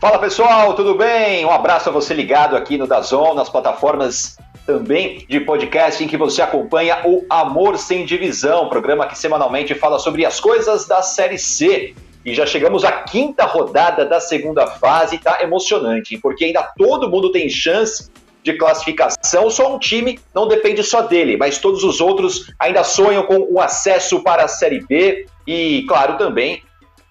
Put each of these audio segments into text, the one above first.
Fala pessoal, tudo bem? Um abraço a você ligado aqui no Dazon, nas plataformas também de podcast em que você acompanha o Amor Sem Divisão, programa que semanalmente fala sobre as coisas da Série C. E já chegamos à quinta rodada da segunda fase e tá emocionante, porque ainda todo mundo tem chance de classificação, só um time não depende só dele, mas todos os outros ainda sonham com o acesso para a Série B e, claro, também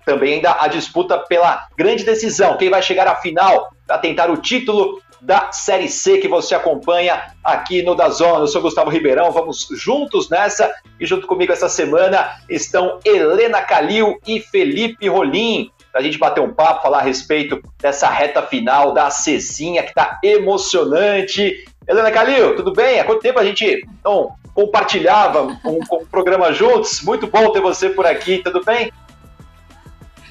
também ainda a disputa pela grande decisão, quem vai chegar à final para tentar o título da Série C que você acompanha aqui no Dazona. Eu sou Gustavo Ribeirão, vamos juntos nessa e junto comigo essa semana estão Helena Calil e Felipe Rolim a gente bater um papo, falar a respeito dessa reta final da Cezinha que está emocionante. Helena Calil, tudo bem? Há quanto tempo a gente não compartilhava um, um programa juntos? Muito bom ter você por aqui, tudo bem?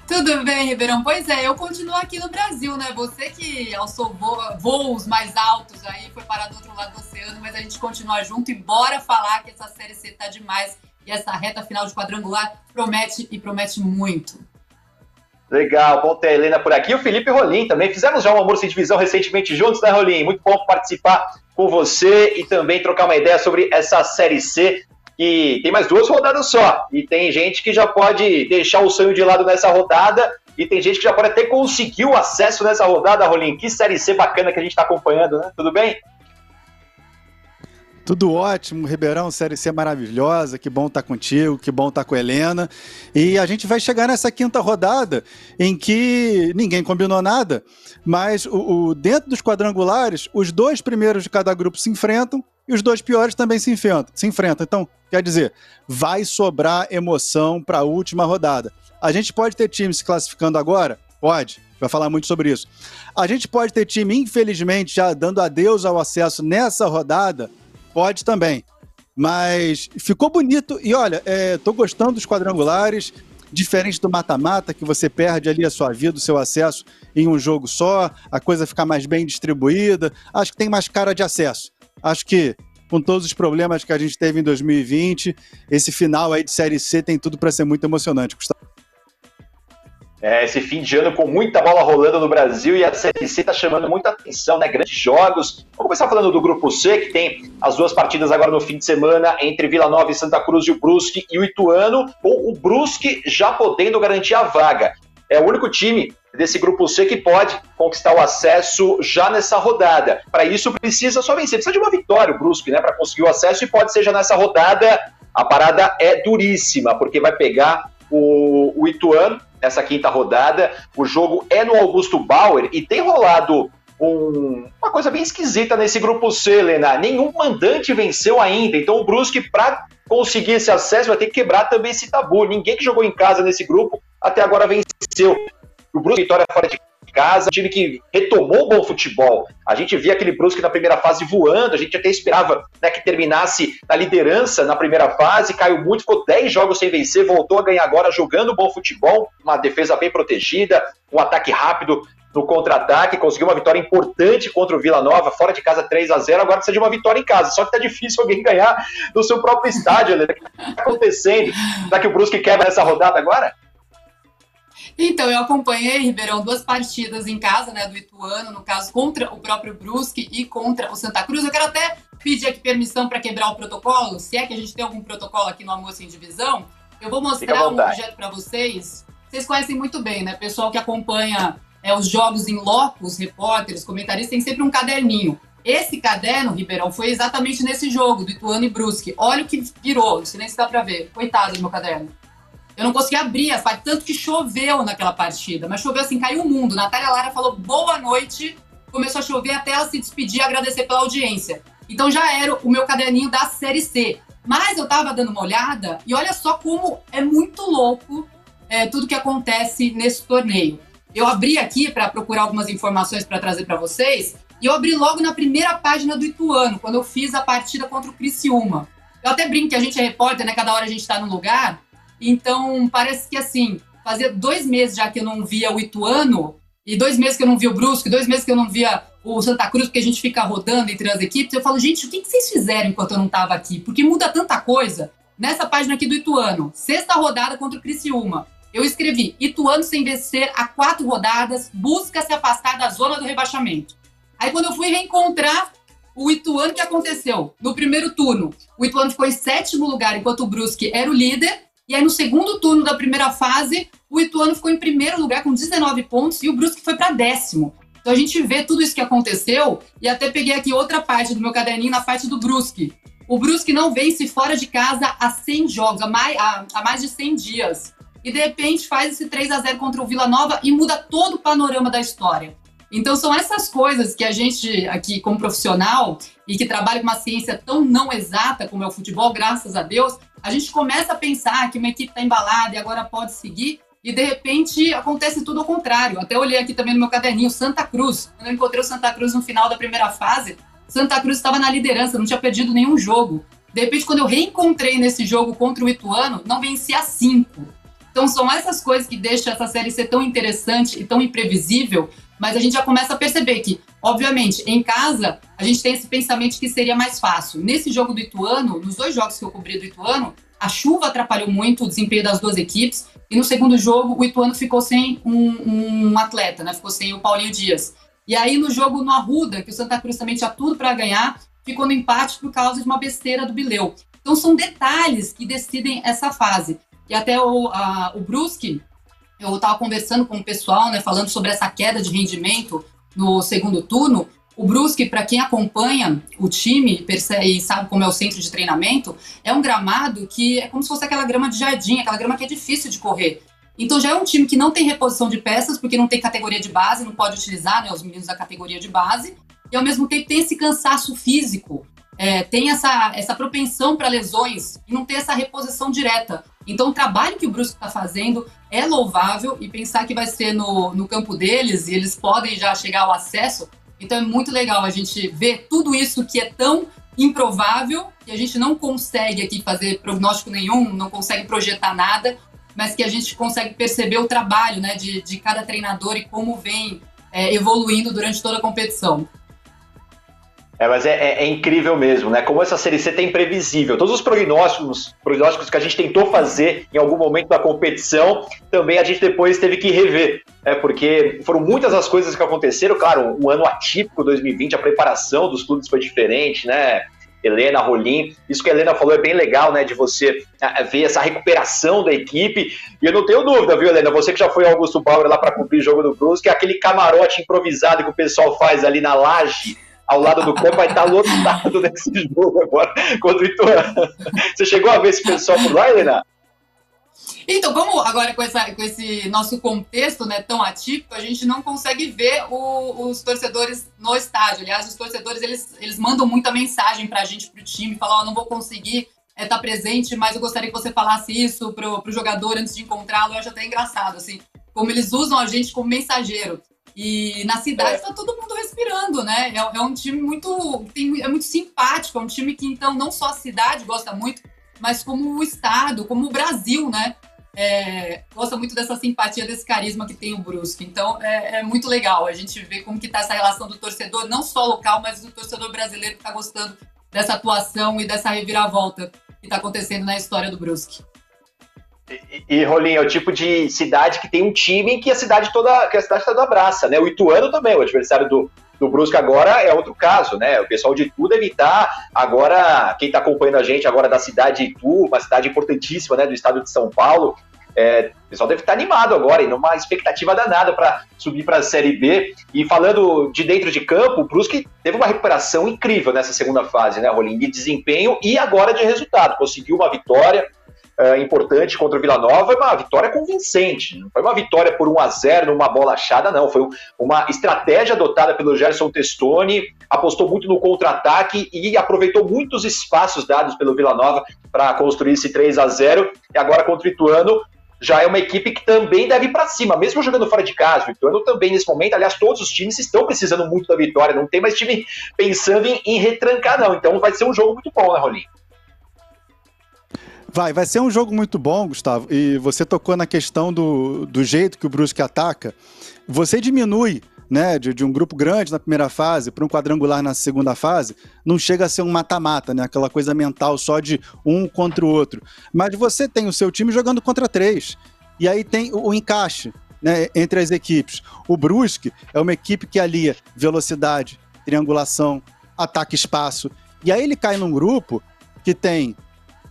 Tudo bem, Ribeirão? Pois é, eu continuo aqui no Brasil, né? Você que alçou voos mais altos aí, foi parar do outro lado do oceano, mas a gente continua junto e bora falar que essa série C tá demais e essa reta final de quadrangular promete e promete muito. Legal, bom ter a Helena por aqui. O Felipe Rolim também. Fizemos já um Amor Sem Divisão recentemente juntos, né, Rolim? Muito bom participar com você e também trocar uma ideia sobre essa Série C que tem mais duas rodadas só. E tem gente que já pode deixar o sonho de lado nessa rodada. E tem gente que já pode até conseguir o acesso nessa rodada, Rolim. Que série C bacana que a gente está acompanhando, né? Tudo bem? Tudo ótimo, Ribeirão, Série C maravilhosa, que bom estar tá contigo, que bom estar tá com a Helena. E a gente vai chegar nessa quinta rodada em que ninguém combinou nada, mas o, o, dentro dos quadrangulares, os dois primeiros de cada grupo se enfrentam e os dois piores também se enfrentam. Se enfrentam. Então, quer dizer, vai sobrar emoção para a última rodada. A gente pode ter time se classificando agora? Pode. Vai falar muito sobre isso. A gente pode ter time, infelizmente, já dando adeus ao acesso nessa rodada Pode também. Mas ficou bonito. E olha, é, tô gostando dos quadrangulares. Diferente do mata-mata, que você perde ali a sua vida, o seu acesso em um jogo só, a coisa fica mais bem distribuída. Acho que tem mais cara de acesso. Acho que com todos os problemas que a gente teve em 2020, esse final aí de Série C tem tudo para ser muito emocionante, Gustavo. É, esse fim de ano com muita bola rolando no Brasil e a Série C está chamando muita atenção, né? Grandes jogos. Vamos começar falando do Grupo C, que tem as duas partidas agora no fim de semana entre Vila Nova e Santa Cruz e o Brusque e o Ituano, com o Brusque já podendo garantir a vaga. É o único time desse Grupo C que pode conquistar o acesso já nessa rodada. Para isso precisa só vencer, precisa de uma vitória o Brusque, né? Para conseguir o acesso e pode ser já nessa rodada. A parada é duríssima, porque vai pegar o, o Ituano nessa quinta rodada. O jogo é no Augusto Bauer e tem rolado um, uma coisa bem esquisita nesse grupo C, Helena. Nenhum mandante venceu ainda. Então o Brusque, para conseguir esse acesso, vai ter que quebrar também esse tabu. Ninguém que jogou em casa nesse grupo até agora venceu. O Brusque vitória fora de casa, um time que retomou o bom futebol. A gente via aquele Brusque na primeira fase voando, a gente até esperava né, que terminasse na liderança na primeira fase, caiu muito, ficou 10 jogos sem vencer, voltou a ganhar agora jogando bom futebol, uma defesa bem protegida, um ataque rápido no contra-ataque, conseguiu uma vitória importante contra o Vila Nova, fora de casa 3 a 0 agora precisa de uma vitória em casa, só que tá difícil alguém ganhar no seu próprio estádio, né? O que tá acontecendo? Será que o Brusque quebra essa rodada agora? Então, eu acompanhei, Ribeirão, duas partidas em casa, né, do Ituano, no caso, contra o próprio Brusque e contra o Santa Cruz. Eu quero até pedir aqui permissão para quebrar o protocolo, se é que a gente tem algum protocolo aqui no Almoço em Divisão. Eu vou mostrar um objeto para vocês. Vocês conhecem muito bem, né? Pessoal que acompanha é, os jogos em loco, os repórteres, comentaristas, tem sempre um caderninho. Esse caderno, Ribeirão, foi exatamente nesse jogo do Ituano e Brusque. Olha o que virou, não sei nem se dá para ver. Coitado do meu caderno. Eu não consegui abrir as páginas, tanto que choveu naquela partida. Mas choveu assim, caiu o mundo. Natália Lara falou boa noite, começou a chover até ela se despedir e agradecer pela audiência. Então já era o meu caderninho da Série C. Mas eu tava dando uma olhada e olha só como é muito louco é, tudo que acontece nesse torneio. Eu abri aqui para procurar algumas informações para trazer para vocês e eu abri logo na primeira página do Ituano, quando eu fiz a partida contra o Criciúma. Eu até brinco que a gente é repórter, né? Cada hora a gente está no lugar. Então, parece que assim, fazia dois meses já que eu não via o Ituano, e dois meses que eu não via o Brusque, dois meses que eu não via o Santa Cruz, porque a gente fica rodando entre as equipes. Eu falo, gente, o que, vocês fizeram enquanto eu não estava aqui? Porque muda tanta coisa. Nessa página aqui do Ituano, sexta rodada contra o Criciúma. eu escrevi: Ituano sem vencer há quatro rodadas, busca se afastar da zona do rebaixamento. Aí, quando eu fui reencontrar o Ituano, que aconteceu? No primeiro turno, o Ituano ficou em sétimo lugar, enquanto o Brusque era o líder. E aí, no segundo turno da primeira fase, o Ituano ficou em primeiro lugar com 19 pontos e o Brusque foi para décimo. Então a gente vê tudo isso que aconteceu e até peguei aqui outra parte do meu caderninho na parte do Brusque. O Brusque não vence fora de casa há 100 jogos, há mais, há, há mais de 100 dias. E de repente faz esse 3 a 0 contra o Vila Nova e muda todo o panorama da história. Então são essas coisas que a gente aqui como profissional e que trabalha com uma ciência tão não exata como é o futebol, graças a Deus, a gente começa a pensar que uma equipe está embalada e agora pode seguir e de repente acontece tudo ao contrário. Até olhei aqui também no meu caderninho, Santa Cruz. Quando eu encontrei o Santa Cruz no final da primeira fase, Santa Cruz estava na liderança, não tinha perdido nenhum jogo. De repente, quando eu reencontrei nesse jogo contra o Ituano, não vencia cinco. Então são essas coisas que deixam essa série ser tão interessante e tão imprevisível, mas a gente já começa a perceber que, obviamente, em casa, a gente tem esse pensamento que seria mais fácil. Nesse jogo do Ituano, nos dois jogos que eu cobri do Ituano, a chuva atrapalhou muito o desempenho das duas equipes. E no segundo jogo, o Ituano ficou sem um, um atleta, né? Ficou sem o Paulinho Dias. E aí, no jogo no Arruda, que o Santa Cruz também tinha tudo para ganhar, ficou no empate por causa de uma besteira do Bileu. Então, são detalhes que decidem essa fase. E até o, a, o Brusque, eu estava conversando com o pessoal, né, falando sobre essa queda de rendimento no segundo turno. O Brusque, para quem acompanha o time percebe, e sabe como é o centro de treinamento, é um gramado que é como se fosse aquela grama de jardim, aquela grama que é difícil de correr. Então já é um time que não tem reposição de peças, porque não tem categoria de base, não pode utilizar né, os meninos da categoria de base, e ao mesmo tempo tem esse cansaço físico, é, tem essa, essa propensão para lesões e não tem essa reposição direta. Então o trabalho que o Brusque está fazendo é louvável e pensar que vai ser no, no campo deles e eles podem já chegar ao acesso então é muito legal a gente ver tudo isso que é tão improvável e a gente não consegue aqui fazer prognóstico nenhum, não consegue projetar nada, mas que a gente consegue perceber o trabalho né, de, de cada treinador e como vem é, evoluindo durante toda a competição. É, mas é, é, é, incrível mesmo, né? Como essa Série C tá imprevisível. Todos os prognósticos, prognósticos que a gente tentou fazer em algum momento da competição, também a gente depois teve que rever. É, porque foram muitas as coisas que aconteceram. Claro, um ano atípico, 2020, a preparação dos clubes foi diferente, né? Helena, Rolim, isso que a Helena falou é bem legal, né? De você é, ver essa recuperação da equipe. E eu não tenho dúvida, viu, Helena? Você que já foi ao Augusto Bauer lá para cumprir o jogo do Brusque, aquele camarote improvisado que o pessoal faz ali na laje ao lado do campo vai estar lotado nesse jogo agora contra o Ituano. Você chegou a ver esse pessoal por lá, Helena? Então, como agora com, essa, com esse nosso contexto né, tão atípico, a gente não consegue ver o, os torcedores no estádio. Aliás, os torcedores eles, eles mandam muita mensagem para a gente, para o time, falam: oh, não vou conseguir estar é, tá presente, mas eu gostaria que você falasse isso para o jogador antes de encontrá-lo. Eu acho até engraçado, assim, como eles usam a gente como mensageiro. E na cidade está é. todo mundo respirando, né? É, é um time muito, tem, é muito simpático, é um time que então não só a cidade gosta muito, mas como o estado, como o Brasil, né? É, gosta muito dessa simpatia, desse carisma que tem o Brusque. Então é, é, muito legal a gente ver como que tá essa relação do torcedor, não só local, mas do torcedor brasileiro que está gostando dessa atuação e dessa reviravolta que está acontecendo na história do Brusque. E, e Rolinho, é o tipo de cidade que tem um time que a cidade toda, que a cidade toda abraça, né? O Ituano também, o adversário do, do Brusque agora é outro caso, né? O pessoal de Itu deve estar agora, quem está acompanhando a gente agora da cidade de Itu, uma cidade importantíssima, né, do estado de São Paulo, é, o pessoal deve estar animado agora e numa expectativa danada para subir para a Série B. E falando de dentro de campo, o Brusque teve uma recuperação incrível nessa segunda fase, né, Rolim? De desempenho e agora de resultado. Conseguiu uma vitória, uh, importante contra o Vila Nova, uma vitória convincente. Não foi uma vitória por 1 a 0 numa bola achada, não. Foi uma estratégia adotada pelo Gerson Testoni, apostou muito no contra-ataque e aproveitou muitos espaços dados pelo Vila Nova para construir esse 3 a 0 E agora contra o Ituano, já é uma equipe que também deve ir para cima, mesmo jogando fora de casa. O Ituano também, nesse momento, aliás, todos os times estão precisando muito da vitória, não tem mais time pensando em, em retrancar, não. Então vai ser um jogo muito bom, né, Rolinho? Vai, vai ser um jogo muito bom, Gustavo. E você tocou na questão do, do jeito que o Brusque ataca. Você diminui né, de, de, um grupo grande na primeira fase para um quadrangular na segunda fase, não chega a ser um mata-mata, né? Aquela coisa mental só de um contra o outro. Mas você tem o seu time jogando contra três. E aí tem o, o encaixe né, entre as equipes. O Brusque é uma equipe que alia velocidade, triangulação, ataque espaço. E aí ele cai num grupo que tem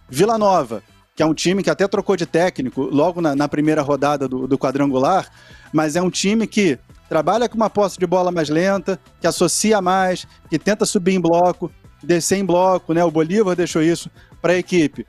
Vila Nova, que é um time que até trocou de técnico logo na, na primeira rodada do, do, quadrangular, mas é um time que trabalha com uma posse de bola mais lenta, que associa mais, que tenta subir em bloco, descer em bloco, né? O Bolívar deixou isso para a equipe.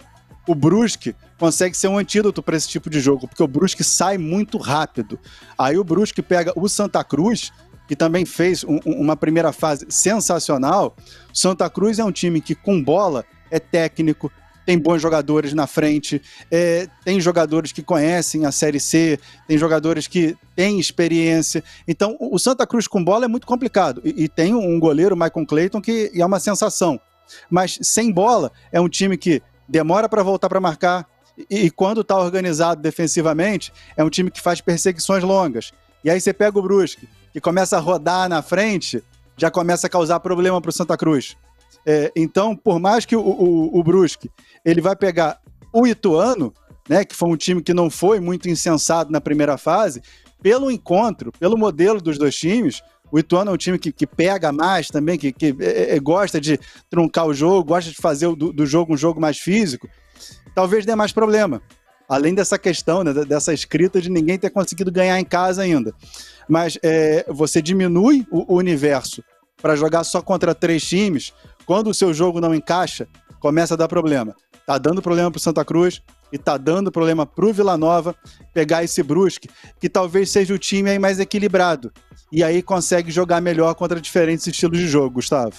O Brusque consegue ser um antídoto para esse tipo de jogo, porque o Brusque sai muito rápido. Aí o Brusque pega o Santa Cruz, que também fez um, uma primeira fase sensacional. Santa Cruz é um time que, com bola, é técnico, tem bons jogadores na frente, é, tem jogadores que conhecem a Série C, tem jogadores que têm experiência. Então, o Santa Cruz com bola é muito complicado. E, e tem um goleiro, Michael Clayton, que é uma sensação. Mas sem bola, é um time que demora para voltar para marcar. E, e quando está organizado defensivamente, é um time que faz perseguições longas. E aí você pega o Brusque, que começa a rodar na frente, já começa a causar problema para o Santa Cruz. É, então, por mais que o, o, o Brusque ele vai pegar o Ituano, né, que foi um time que não foi muito insensado na primeira fase, pelo encontro, pelo modelo dos dois times, o Ituano é um time que, que pega mais também, que, que é, é, gosta de truncar o jogo, gosta de fazer do, do, jogo um jogo mais físico. Talvez dê mais problema. Além dessa questão, né, dessa escrita de ninguém ter conseguido ganhar em casa ainda. Mas é, você diminui o, o universo para jogar só contra três times, quando o seu jogo não encaixa, começa a dar problema. Tá dando problema pro Santa Cruz e tá dando problema pro Vila Nova pegar esse Brusque, que talvez seja o time aí mais equilibrado. E aí consegue jogar melhor contra diferentes estilos de jogo, Gustavo.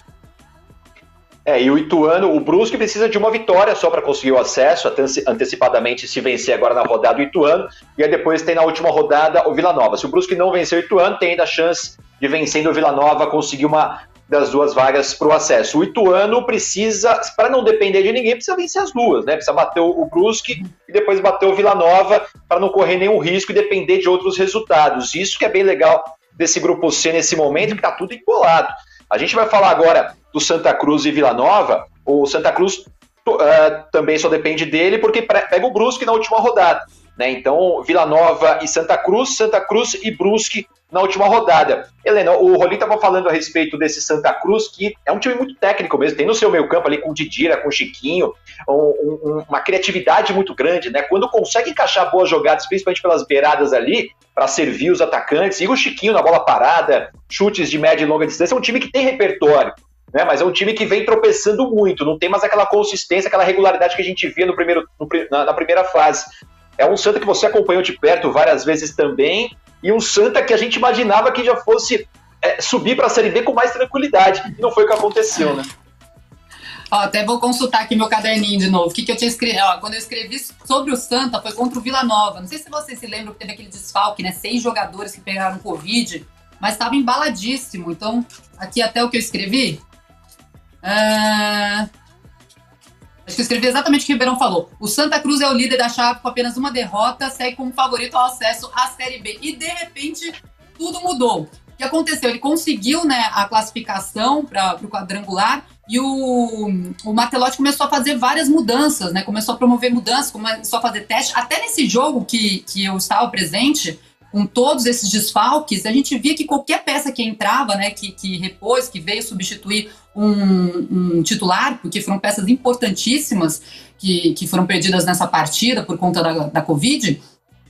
É, e o Ituano, o Brusque precisa de uma vitória só para conseguir o acesso, antecipadamente se vencer agora na rodada o Ituano, e aí depois tem na última rodada o Vila Nova. Se o Brusque não vencer o Ituano, tem ainda a chance de vencendo o Vila Nova conseguir uma das duas vagas para o acesso. O Ituano precisa, para não depender de ninguém, precisa vencer as duas, né? Precisa bater o Brusque e depois bater o Vila Nova para não correr nenhum risco e depender de outros resultados. Isso que é bem legal desse grupo C nesse momento, que está tudo embolado. A gente vai falar agora do Santa Cruz e Vila Nova. O Santa Cruz uh, também só depende dele porque pega o Brusque na última rodada. Né? Então, Vila Nova e Santa Cruz, Santa Cruz e Brusque na última rodada. Helena, o Rolim estava falando a respeito desse Santa Cruz, que é um time muito técnico mesmo, tem no seu meio campo ali com o Didira, com o Chiquinho, um, um, uma criatividade muito grande, né? Quando consegue encaixar boas jogadas, principalmente pelas beiradas ali, para servir os atacantes, e o Chiquinho na bola parada, chutes de média e longa distância, é um time que tem repertório. Né, mas é um time que vem tropeçando muito, não tem mais aquela consistência, aquela regularidade que a gente via no primeiro, no, na, na primeira fase. É um Santa que você acompanhou de perto várias vezes também, e um Santa que a gente imaginava que já fosse é, subir para a Série B com mais tranquilidade. E não foi o que aconteceu, né? Ó, até vou consultar aqui meu caderninho de novo. O que, que eu tinha escrito? Quando eu escrevi sobre o Santa, foi contra o Vila Nova. Não sei se vocês se lembram que teve aquele desfalque, né? Seis jogadores que pegaram Covid, mas estava embaladíssimo. Então, aqui até o que eu escrevi. Uh... Acho que eu escrevi exatamente o que o Ribeirão falou. O Santa Cruz é o líder da chave com apenas uma derrota, segue como favorito ao acesso à Série B. E de repente, tudo mudou. O que aconteceu? Ele conseguiu né, a classificação para o quadrangular e o, o Matelotti começou a fazer várias mudanças, né? Começou a promover mudanças, começou a fazer teste. Até nesse jogo que, que eu estava presente, com todos esses desfalques, a gente via que qualquer peça que entrava, né, que, que repôs, que veio substituir um, um, titular, porque foram peças importantíssimas que, que foram perdidas nessa partida por conta da, da Covid,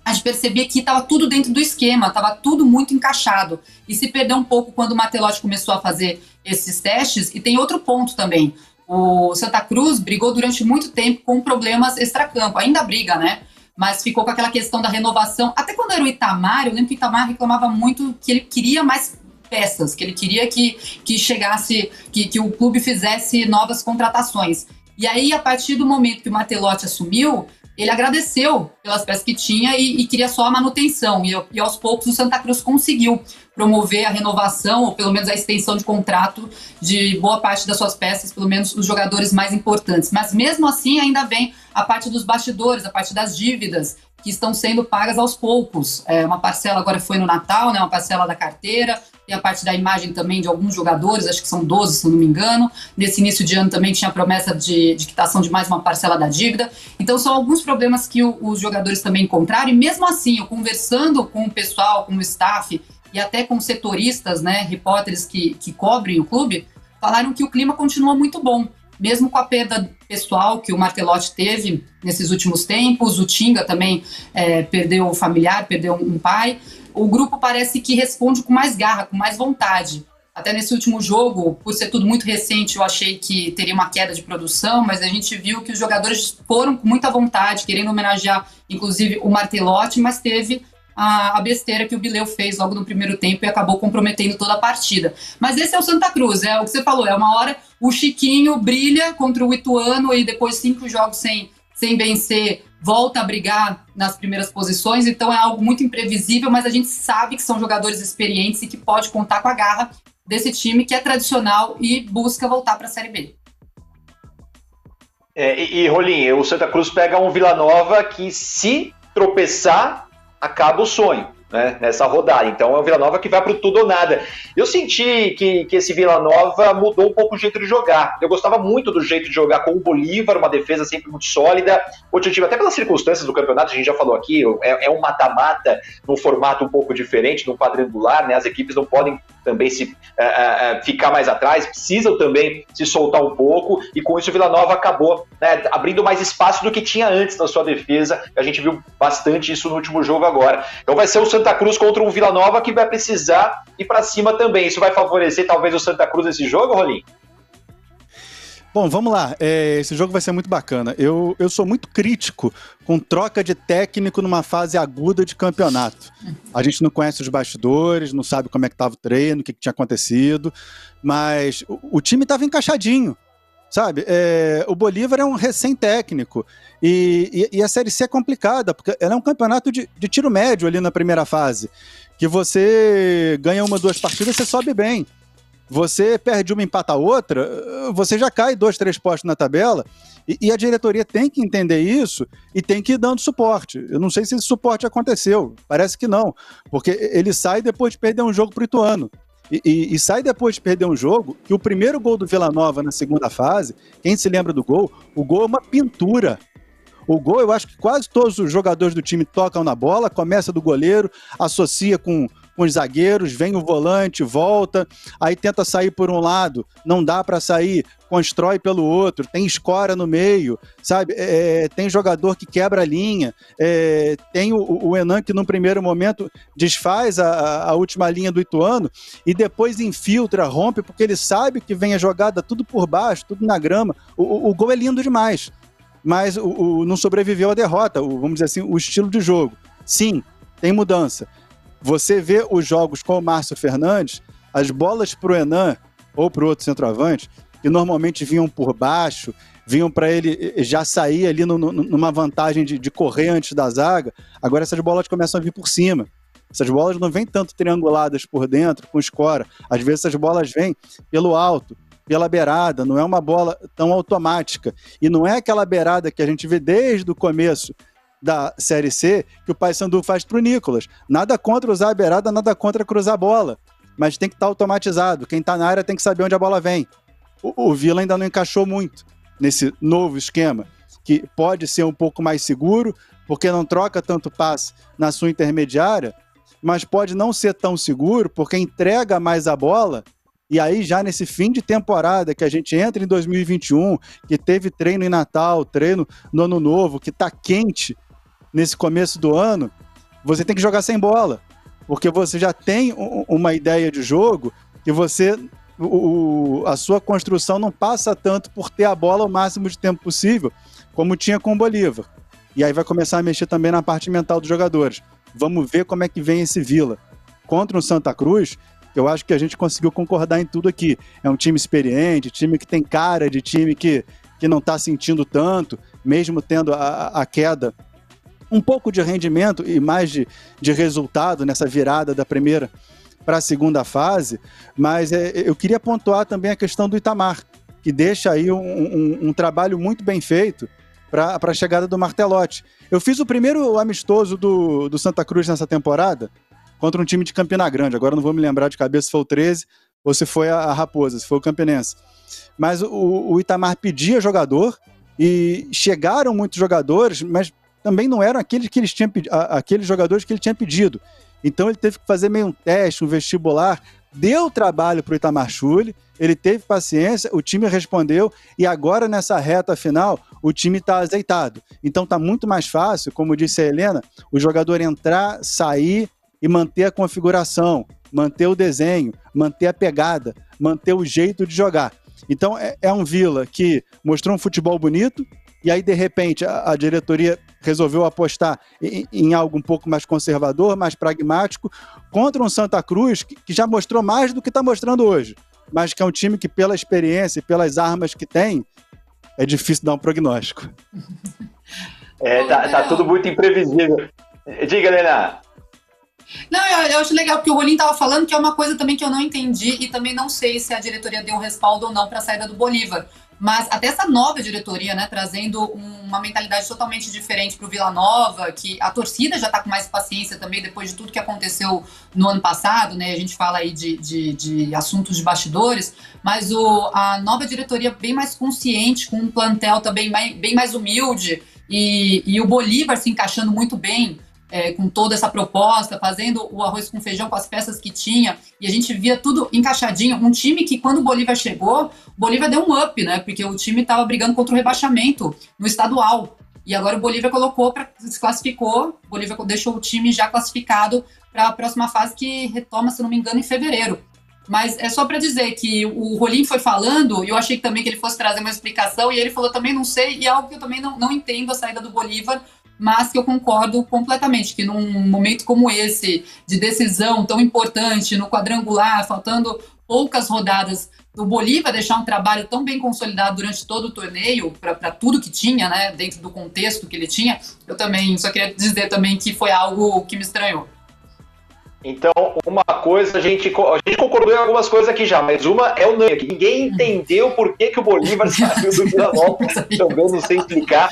a gente percebia que estava tudo dentro do esquema, estava tudo muito encaixado. E se perdeu um pouco quando o Matelotti começou a fazer esses testes. E tem outro ponto também. O Santa Cruz brigou durante muito tempo com problemas extracampo. Ainda briga, né? Mas ficou com aquela questão da renovação. Até quando era o Itamar, eu lembro que o Itamar reclamava muito que ele queria mais peças, que ele queria que, que chegasse, que, que o clube fizesse novas contratações. E aí, a partir do momento que o Matelotti assumiu, ele agradeceu pelas peças que tinha e, e queria só a manutenção. E, e, aos poucos o Santa Cruz conseguiu promover a renovação, ou pelo menos a extensão de contrato de boa parte das suas peças, pelo menos os jogadores mais importantes. Mas mesmo assim, ainda vem a parte dos bastidores, a parte das dívidas que estão sendo pagas aos poucos. É, uma parcela agora foi no Natal, né, uma parcela da carteira, e a parte da imagem também de alguns jogadores, acho que são 12, se não me engano. Nesse início de ano também tinha promessa de, de quitação de mais uma parcela da dívida. Então, são alguns problemas que o, os jogadores também encontraram, e mesmo assim, eu conversando com o pessoal, com o staff e até com setoristas, né, repórteres que, que cobrem o clube, falaram que o clima continua muito bom mesmo com a perda pessoal que o Martelotti teve nesses últimos tempos, o Tinga também é, perdeu o familiar, perdeu um pai, o grupo parece que responde com mais garra, com mais vontade. Até nesse último jogo, por ser tudo muito recente, eu achei que teria uma queda de produção, mas a gente viu que os jogadores foram com muita vontade, querendo homenagear, inclusive, o Martelotti, mas teve a, a, besteira que o Bileu fez logo no primeiro tempo e acabou comprometendo toda a partida. Mas esse é o Santa Cruz, é o que você falou, é uma hora o Chiquinho brilha contra o Ituano e depois cinco jogos sem, sem vencer, volta a brigar nas primeiras posições, então é algo muito imprevisível, mas a gente sabe que são jogadores experientes e que pode contar com a garra desse time que é tradicional e busca voltar para a Série B. É, e, e Rolim, o Santa Cruz pega um Vila Nova que se tropeçar acaba o sonho. Né, nessa rodada. Então é o Vila Nova que vai para tudo ou nada. Eu senti que, que esse Vila Nova mudou um pouco o jeito de jogar. Eu gostava muito do jeito de jogar com o Bolívar, uma defesa sempre muito sólida. O até pelas circunstâncias do campeonato, a gente já falou aqui, é, é um mata-mata num formato um pouco diferente, num quadrangular, né? As equipes não podem também se uh, uh, ficar mais atrás, precisam também se soltar um pouco, e com isso o Vila Nova acabou né, abrindo mais espaço do que tinha antes na sua defesa. A gente viu bastante isso no último jogo agora. Então vai ser o Santa Cruz contra um Vila Nova que vai precisar ir para cima também. Isso vai favorecer talvez o Santa Cruz nesse jogo, Rolim? Bom, vamos lá. É, esse jogo vai ser muito bacana. Eu, eu sou muito crítico com troca de técnico numa fase aguda de campeonato. A gente não conhece os bastidores, não sabe como é que estava o treino, o que, que tinha acontecido, mas o, o time estava encaixadinho. Sabe, é, o Bolívar é um recém-técnico e, e, e, a Série C é complicada, porque ela é um campeonato de, de tiro médio ali na primeira fase, que você ganha uma, duas partidas, você sobe bem. Você perde uma, empata a outra, você já cai dois, três postos na tabela. E, e, a diretoria tem que entender isso e tem que ir dando suporte. Eu não sei se esse suporte aconteceu, parece que não, porque ele sai depois de perder um jogo para o Ituano. E, e, e, sai depois de perder um jogo, que o primeiro gol do Vila Nova na segunda fase, quem se lembra do gol, o gol é uma pintura. O gol, eu acho que quase todos os jogadores do time tocam na bola, começa do goleiro, associa com, com os zagueiros, vem o volante, volta, aí tenta sair por um lado, não dá para sair, constrói pelo outro, tem escora no meio, sabe? É, é, tem jogador que quebra a linha, é, tem o, o, Enan que no primeiro momento desfaz a, a, última linha do Ituano e depois infiltra, rompe, porque ele sabe que vem a jogada tudo por baixo, tudo na grama. O, o, gol é lindo demais, mas o, não sobreviveu à derrota, vamos dizer assim, o estilo de jogo. Sim, tem mudança. Você vê os jogos com o Márcio Fernandes, as bolas para o Enan ou para o outro centroavante, que normalmente vinham por baixo, vinham para ele já sair ali no, no, numa vantagem de, de, correr antes da zaga, agora essas bolas começam a vir por cima. Essas bolas não vêm tanto trianguladas por dentro, com escora. Às vezes essas bolas vêm pelo alto, pela beirada, não é uma bola tão automática. E não é aquela beirada que a gente vê desde o começo da Série C que o Paysandu faz para o Nicolas. Nada contra usar a beirada, nada contra cruzar a bola. Mas tem que estar tá automatizado. Quem está na área tem que saber onde a bola vem. O, o Vila ainda não encaixou muito nesse novo esquema, que pode ser um pouco mais seguro, porque não troca tanto passe na sua intermediária, mas pode não ser tão seguro, porque entrega mais a bola e aí, já nesse fim de temporada que a gente entra em 2021, que teve treino em Natal, treino no Ano Novo, que tá quente, nesse começo do ano, você tem que jogar sem bola. Porque você já tem uma ideia de jogo que você. O, a sua construção não passa tanto por ter a bola o máximo de tempo possível, como tinha com o Bolívar. E aí vai começar a mexer também na parte mental dos jogadores. Vamos ver como é que vem esse Vila. Contra o Santa Cruz, eu acho que a gente conseguiu concordar em tudo aqui. É um time experiente, time que tem cara de time que, que não está sentindo tanto, mesmo tendo a, a queda um pouco de rendimento e mais de, de resultado nessa virada da primeira para a segunda fase, mas é, eu queria pontuar também a questão do Itamar, que deixa aí um, um, um trabalho muito bem feito para a chegada do Martelotti. Eu fiz o primeiro amistoso do, do Santa Cruz nessa temporada contra um time de Campina Grande. Agora não vou me lembrar de cabeça se foi o 13 ou se foi a, a Raposa, se foi o Campinense. Mas o, o Itamar pedia jogador e chegaram muitos jogadores, mas também não eram aqueles, que eles tinham, aqueles jogadores que ele tinha pedido. Então ele teve que fazer meio um teste, um vestibular. Deu trabalho para o Itamar Chuli, ele teve paciência, o time respondeu e agora nessa reta final o time está azeitado. Então está muito mais fácil, como disse a Helena, o jogador entrar, sair e manter a configuração, manter o desenho, manter a pegada, manter o jeito de jogar. Então é, é um Vila que mostrou um futebol bonito e aí de repente a, a diretoria resolveu apostar em, em, algo um pouco mais conservador, mais pragmático, contra um Santa Cruz que, que já mostrou mais do que está mostrando hoje, mas que é um time que pela experiência e pelas armas que tem é difícil dar um prognóstico. É, tá, tá tudo muito imprevisível. Diga, Helena. Não, eu, eu, acho legal, porque o Rolim estava falando que é uma coisa também que eu não entendi e também não sei se a diretoria deu respaldo ou não para a saída do Bolívar. Mas até essa nova diretoria, né, trazendo uma mentalidade totalmente diferente para o Vila Nova, que a torcida já está com mais paciência também depois de tudo que aconteceu no ano passado, né? A gente fala aí de, de, de assuntos de bastidores, mas o, a nova diretoria bem mais consciente, com um plantel também bem, mais humilde, e, e o Bolívar se encaixando muito bem é, com toda essa proposta, fazendo o arroz com feijão com as peças que tinha, e a gente via tudo encaixadinho. Um time que, quando o Bolívar chegou, o Bolívar deu um up, né? Porque o time estava brigando contra o rebaixamento no estadual. E agora o Bolívar colocou, para se classificou, o Bolívar deixou o time já classificado para a próxima fase que retoma, se não me engano, em fevereiro. Mas é só para dizer que o Rolim foi falando, e eu achei também que ele fosse trazer uma explicação, e ele falou também, não sei, e é algo que eu também não, não entendo a saída do Bolívar, mas que eu concordo completamente que num momento como esse, de decisão tão importante, no quadrangular, faltando poucas rodadas, o Bolívar deixar um trabalho tão bem consolidado durante todo o torneio, para tudo que tinha, né, dentro do contexto que ele tinha, eu também só queria dizer também que foi algo que me estranhou. Então, uma coisa, a gente, a gente concordou em algumas coisas aqui já, mas uma é unânime, que ninguém entendeu por que, que o Bolívar saiu do Vila Nova, também não sei explicar.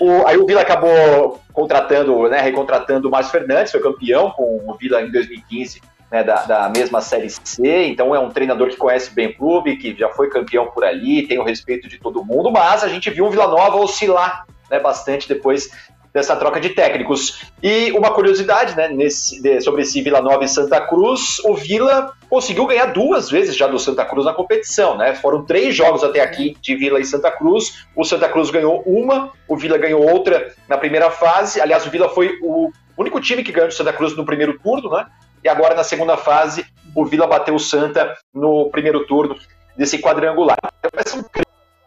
O, aí o Vila acabou contratando, né, recontratando o Márcio Fernandes, foi campeão com o Vila em 2015, né, da, da mesma Série C, então é um treinador que conhece bem o clube, que já foi campeão por ali, tem o respeito de todo mundo, mas a gente viu o Vila Nova oscilar né, bastante depois dessa troca de técnicos. E uma curiosidade, né, nesse, de, sobre esse Vila Nova e Santa Cruz, o Vila conseguiu ganhar duas vezes já do Santa Cruz na competição, né? Foram três jogos até aqui de Vila e Santa Cruz. O Santa Cruz ganhou uma, o Vila ganhou outra na primeira fase. Aliás, o Vila foi o único time que ganhou do Santa Cruz no primeiro turno, né? E agora na segunda fase, o Vila bateu o Santa no primeiro turno desse quadrangular. Então vai ser um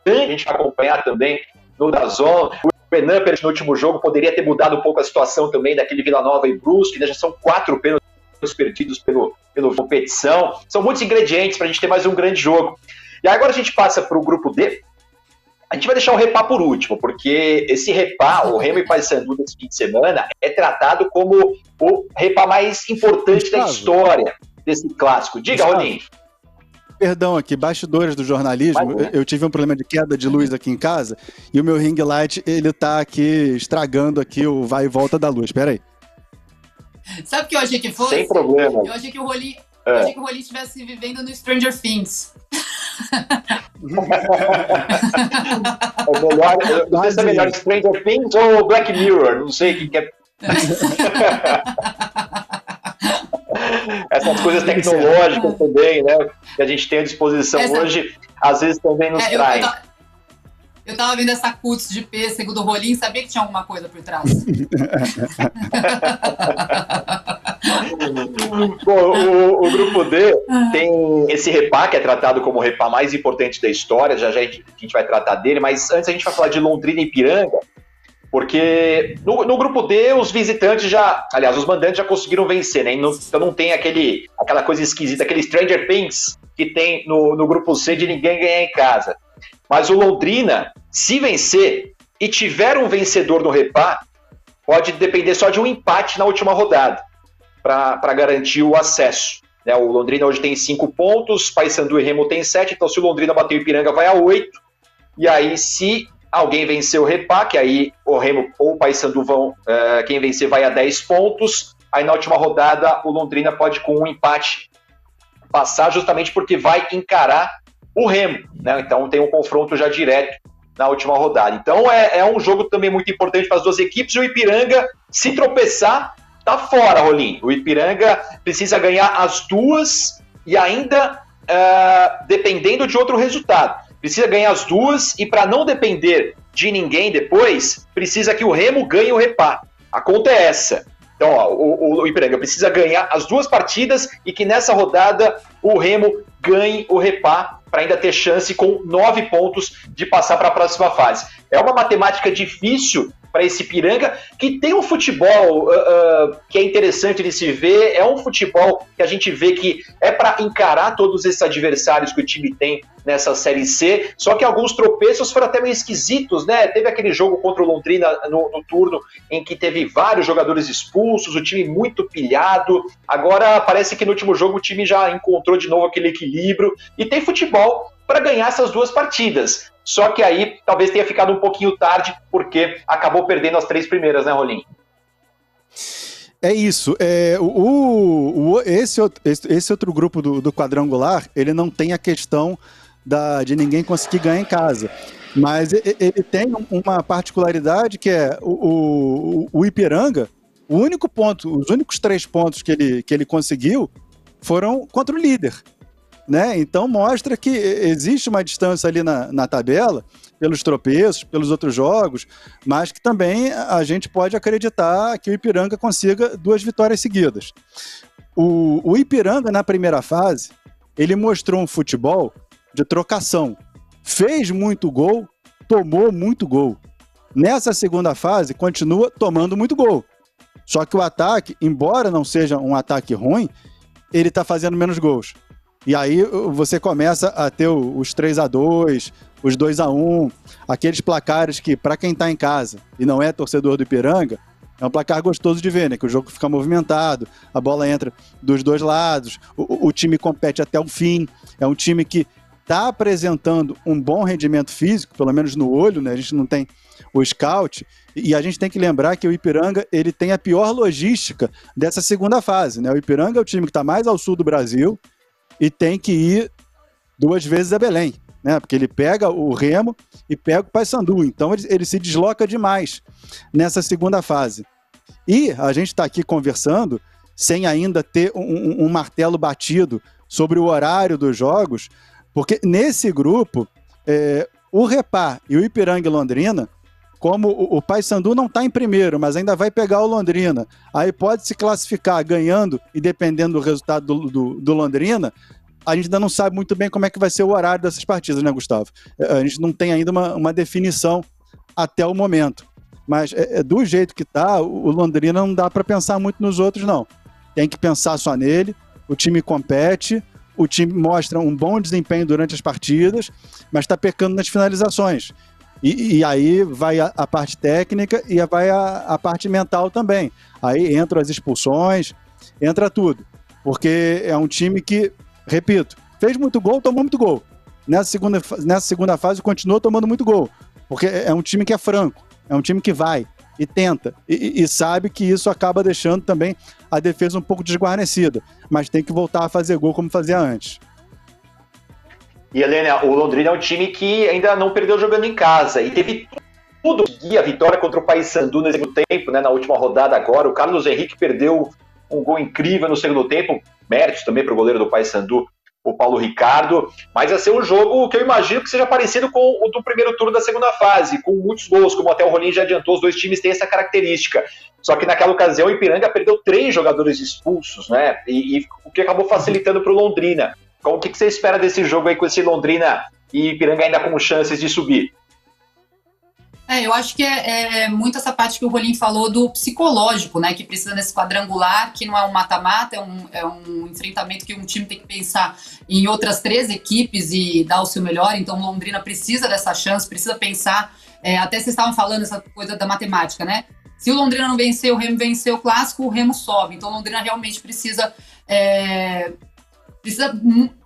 grande a gente acompanhar também no Dazon. Renan no último jogo poderia ter mudado um pouco a situação também daquele Vila Nova e Brusque, né? já são quatro pênaltis perdidos pelo, pelo competição. São muitos ingredientes para a gente ter mais um grande jogo. E agora a gente passa para o grupo D. A gente vai deixar o Repá por último, porque esse Repá, o Remo e Paysandu desse fim de semana, é tratado como o Repá mais importante da história desse clássico. Diga, Roninho. Perdão aqui, bastidores do jornalismo. Eu, eu, tive um problema de queda de luz aqui em casa e o meu ring light ele tá aqui estragando aqui o vai e volta da luz. Espera aí. Sabe o que eu achei que fosse? Sem problema. Eu achei que o Roli, é. eu achei que o Roli estivesse vivendo no Stranger Things. é melhor, não sei se é melhor Stranger Things ou Black Mirror, não sei quem que é. Essas coisas tecnológicas também, né? Que a gente tem à disposição essa... hoje, às vezes também nos é, traem. Eu, eu tava vendo essa cutis de pêssego do rolinho sabia que tinha alguma coisa por trás. Bom, o, o, grupo D tem esse repá, que é tratado como o repá mais importante da história, já já a gente, a gente vai tratar dele, mas antes a gente vai falar de Londrina e Piranga, porque no, no, grupo D, os visitantes já, aliás, os mandantes já conseguiram vencer, né? Então não tem aquele, aquela coisa esquisita, aquele Stranger Things que tem no, no grupo C de ninguém ganhar em casa. Mas o Londrina, se vencer e tiver um vencedor no repá, pode depender só de um empate na última rodada para garantir o acesso. Né? O Londrina hoje tem cinco pontos, Paysandu e Remo tem sete, então se o Londrina bater o Ipiranga vai a oito. E aí, se alguém vencer o Repá, que aí o Remo ou o Paysandu vão, uh, quem vencer vai a 10 pontos. Aí na última rodada o Londrina pode com um empate passar, justamente porque vai encarar o Remo, né? Então tem um confronto já direto na última rodada. Então é, é um jogo também muito importante para as duas equipes. E o Ipiranga, se tropeçar, tá fora, Rolim. O Ipiranga precisa ganhar as duas e ainda uh, dependendo de outro resultado. Precisa ganhar as duas e para não depender de ninguém depois, precisa que o Remo ganhe o Repá. A conta é essa. Então, ó, o, o Ipiranga precisa ganhar as duas partidas e que nessa rodada o Remo ganhe o Repá para ainda ter chance com nove pontos de passar para a próxima fase. É uma matemática difícil para esse Piranga, que tem um futebol uh, uh, que é interessante de se ver, é um futebol que a gente vê que é para encarar todos esses adversários que o time tem nessa Série C, só que alguns tropeços foram até meio esquisitos, né? Teve aquele jogo contra o Londrina no, no turno em que teve vários jogadores expulsos, o time muito pilhado. Agora parece que no último jogo o time já encontrou de novo aquele equilíbrio e tem futebol para ganhar essas duas partidas. Só que aí talvez tenha ficado um pouquinho tarde, porque acabou perdendo as três primeiras, né, Rolim? É isso. É, o, o, esse, esse outro grupo do, do, quadrangular, ele não tem a questão da, de ninguém conseguir ganhar em casa. Mas ele tem uma particularidade que é o, o, o Ipiranga, o único ponto, os únicos três pontos que ele, que ele conseguiu foram contra o líder. Né? Então mostra que existe uma distância ali na, na tabela, pelos tropeços, pelos outros jogos, mas que também a gente pode acreditar que o Ipiranga consiga duas vitórias seguidas. O, o Ipiranga, na primeira fase, ele mostrou um futebol de trocação. Fez muito gol, tomou muito gol. Nessa segunda fase, continua tomando muito gol. Só que o ataque, embora não seja um ataque ruim, ele está fazendo menos gols. E aí você começa a ter os 3 a 2 os 2 a 1 aqueles placares que, para quem está em casa e não é torcedor do Ipiranga, é um placar gostoso de ver, né? Que o jogo fica movimentado, a bola entra dos dois lados, o, o time compete até o fim. É um time que está apresentando um bom rendimento físico, pelo menos no olho, né? A gente não tem o scout, e a gente tem que lembrar que o Ipiranga ele tem a pior logística dessa segunda fase, né? O Ipiranga é o time que está mais ao sul do Brasil, e tem que ir duas vezes a Belém, né? Porque ele pega o Remo e pega o Paysandu. Então ele, ele se desloca demais nessa segunda fase. E a gente está aqui conversando sem ainda ter um, um, martelo batido sobre o horário dos jogos, porque nesse grupo é, o Repá e o Ipiranga e Londrina como o, o Paysandu não está em primeiro, mas ainda vai pegar o Londrina, aí pode se classificar ganhando e dependendo do resultado do, do, do Londrina, a gente ainda não sabe muito bem como é que vai ser o horário dessas partidas, né, Gustavo? É, a gente não tem ainda uma, uma definição até o momento. Mas é, é do jeito que tá, o Londrina não dá para pensar muito nos outros, não. Tem que pensar só nele. O time compete, o time mostra um bom desempenho durante as partidas, mas está pecando nas finalizações. E, e, aí vai a, a, parte técnica e vai a, a, parte mental também. Aí entram as expulsões, entra tudo. Porque é um time que, repito, fez muito gol, tomou muito gol. Nessa segunda, nessa segunda fase continuou tomando muito gol. Porque é um time que é franco, é um time que vai e tenta. E, e sabe que isso acaba deixando também a defesa um pouco desguarnecida. Mas tem que voltar a fazer gol como fazia antes. E Helena, o Londrina é um time que ainda não perdeu jogando em casa e teve tudo a vitória contra o Paysandu no segundo tempo, né, na última rodada agora. O Carlos Henrique perdeu um gol incrível no segundo tempo, méritos também para o goleiro do Paysandu, o Paulo Ricardo, mas vai ser um jogo que eu imagino que seja parecido com o do primeiro turno da segunda fase, com muitos gols, como até o Rolim já adiantou, os dois times têm essa característica. Só que naquela ocasião o Ipiranga perdeu três jogadores expulsos, né? E, e o que acabou facilitando para o Londrina. O que, que você espera desse jogo aí com esse Londrina e Ipiranga ainda com chances de subir? É, eu acho que é, é, muito essa parte que o Rolim falou do psicológico, né? Que precisa desse quadrangular, que não é um mata-mata, é um, é um enfrentamento que um time tem que pensar em outras três equipes e dar o seu melhor. Então, Londrina precisa dessa chance, precisa pensar. É, até vocês estavam falando essa coisa da matemática, né? Se o Londrina não vencer, o Remo vencer o clássico, o Remo sobe. Então, Londrina realmente precisa é, precisa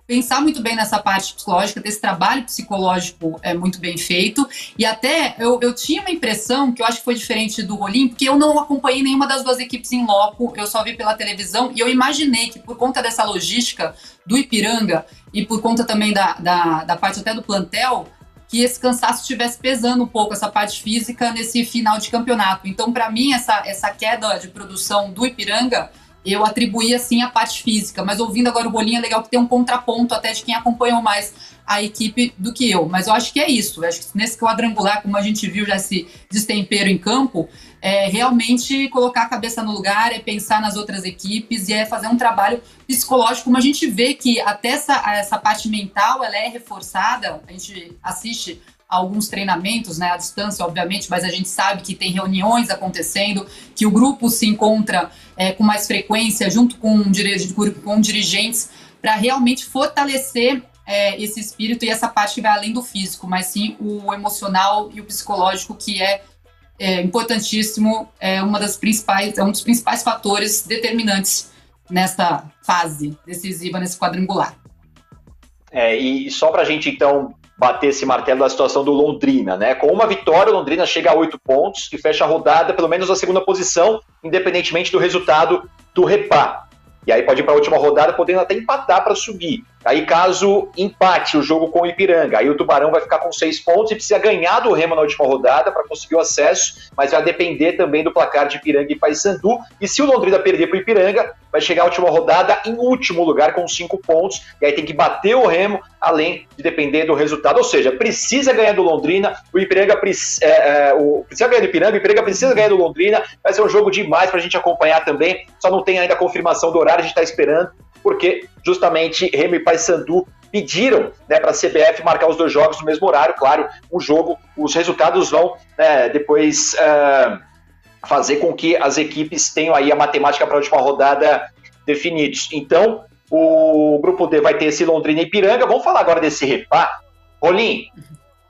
pensar muito bem nessa parte psicológica, ter esse trabalho psicológico é muito bem feito. E até eu, eu tinha uma impressão que eu acho que foi diferente do Rolim, porque eu não acompanhei nenhuma das duas equipes em loco, eu só vi pela televisão, e eu imaginei que por conta dessa logística do Ipiranga e por conta também da, da, da parte até do plantel, que esse cansaço estivesse pesando um pouco essa parte física nesse final de campeonato. Então, para mim, essa, essa queda de produção do Ipiranga eu atribuí assim a parte física, mas ouvindo agora o Bolinha é legal que tem um contraponto até de quem acompanhou mais a equipe do que eu. Mas eu acho que é isso. Eu acho que nesse quadrangular, como a gente viu já esse destempero em campo, é realmente colocar a cabeça no lugar, é pensar nas outras equipes e é fazer um trabalho psicológico, como a gente vê que até essa, essa parte mental ela é reforçada, a gente assiste alguns treinamentos, né, à distância, obviamente, mas a gente sabe que tem reuniões acontecendo, que o grupo se encontra é, com mais frequência junto com, com dirigentes para realmente fortalecer é, esse espírito e essa parte que vai além do físico, mas sim o emocional e o psicológico que é, é importantíssimo, é uma das principais, é um dos principais fatores determinantes nessa fase decisiva nesse quadrangular. É, e só para a gente então bater esse martelo da situação do Londrina, né? Com uma vitória, o Londrina chega a oito pontos e fecha a rodada, pelo menos na segunda posição, independentemente do resultado do Repá. E aí pode ir para a última rodada, podendo até empatar para subir. Aí, caso empate o jogo com o Ipiranga, aí o Tubarão vai ficar com seis pontos e precisa ganhar do Remo na última rodada para conseguir o acesso, mas vai depender também do placar de Ipiranga e Paysandu. E se o Londrina perder para o Ipiranga, vai chegar à última rodada em último lugar com cinco pontos, e aí tem que bater o Remo, além de depender do resultado. Ou seja, precisa ganhar do Londrina, o Ipiranga é, é, o, precisa ganhar do Ipiranga, o Ipiranga precisa ganhar do Londrina, vai ser um jogo demais para a gente acompanhar também, só não tem ainda a confirmação do horário, a gente está esperando porque justamente Remo e Paysandu pediram né, para a CBF marcar os dois jogos no mesmo horário. Claro, um jogo, os resultados vão né, depois uh, fazer com que as equipes tenham aí a matemática para a última rodada definidos. Então, o grupo D vai ter esse Londrina e Ipiranga. Vamos falar agora desse repá. Rolim,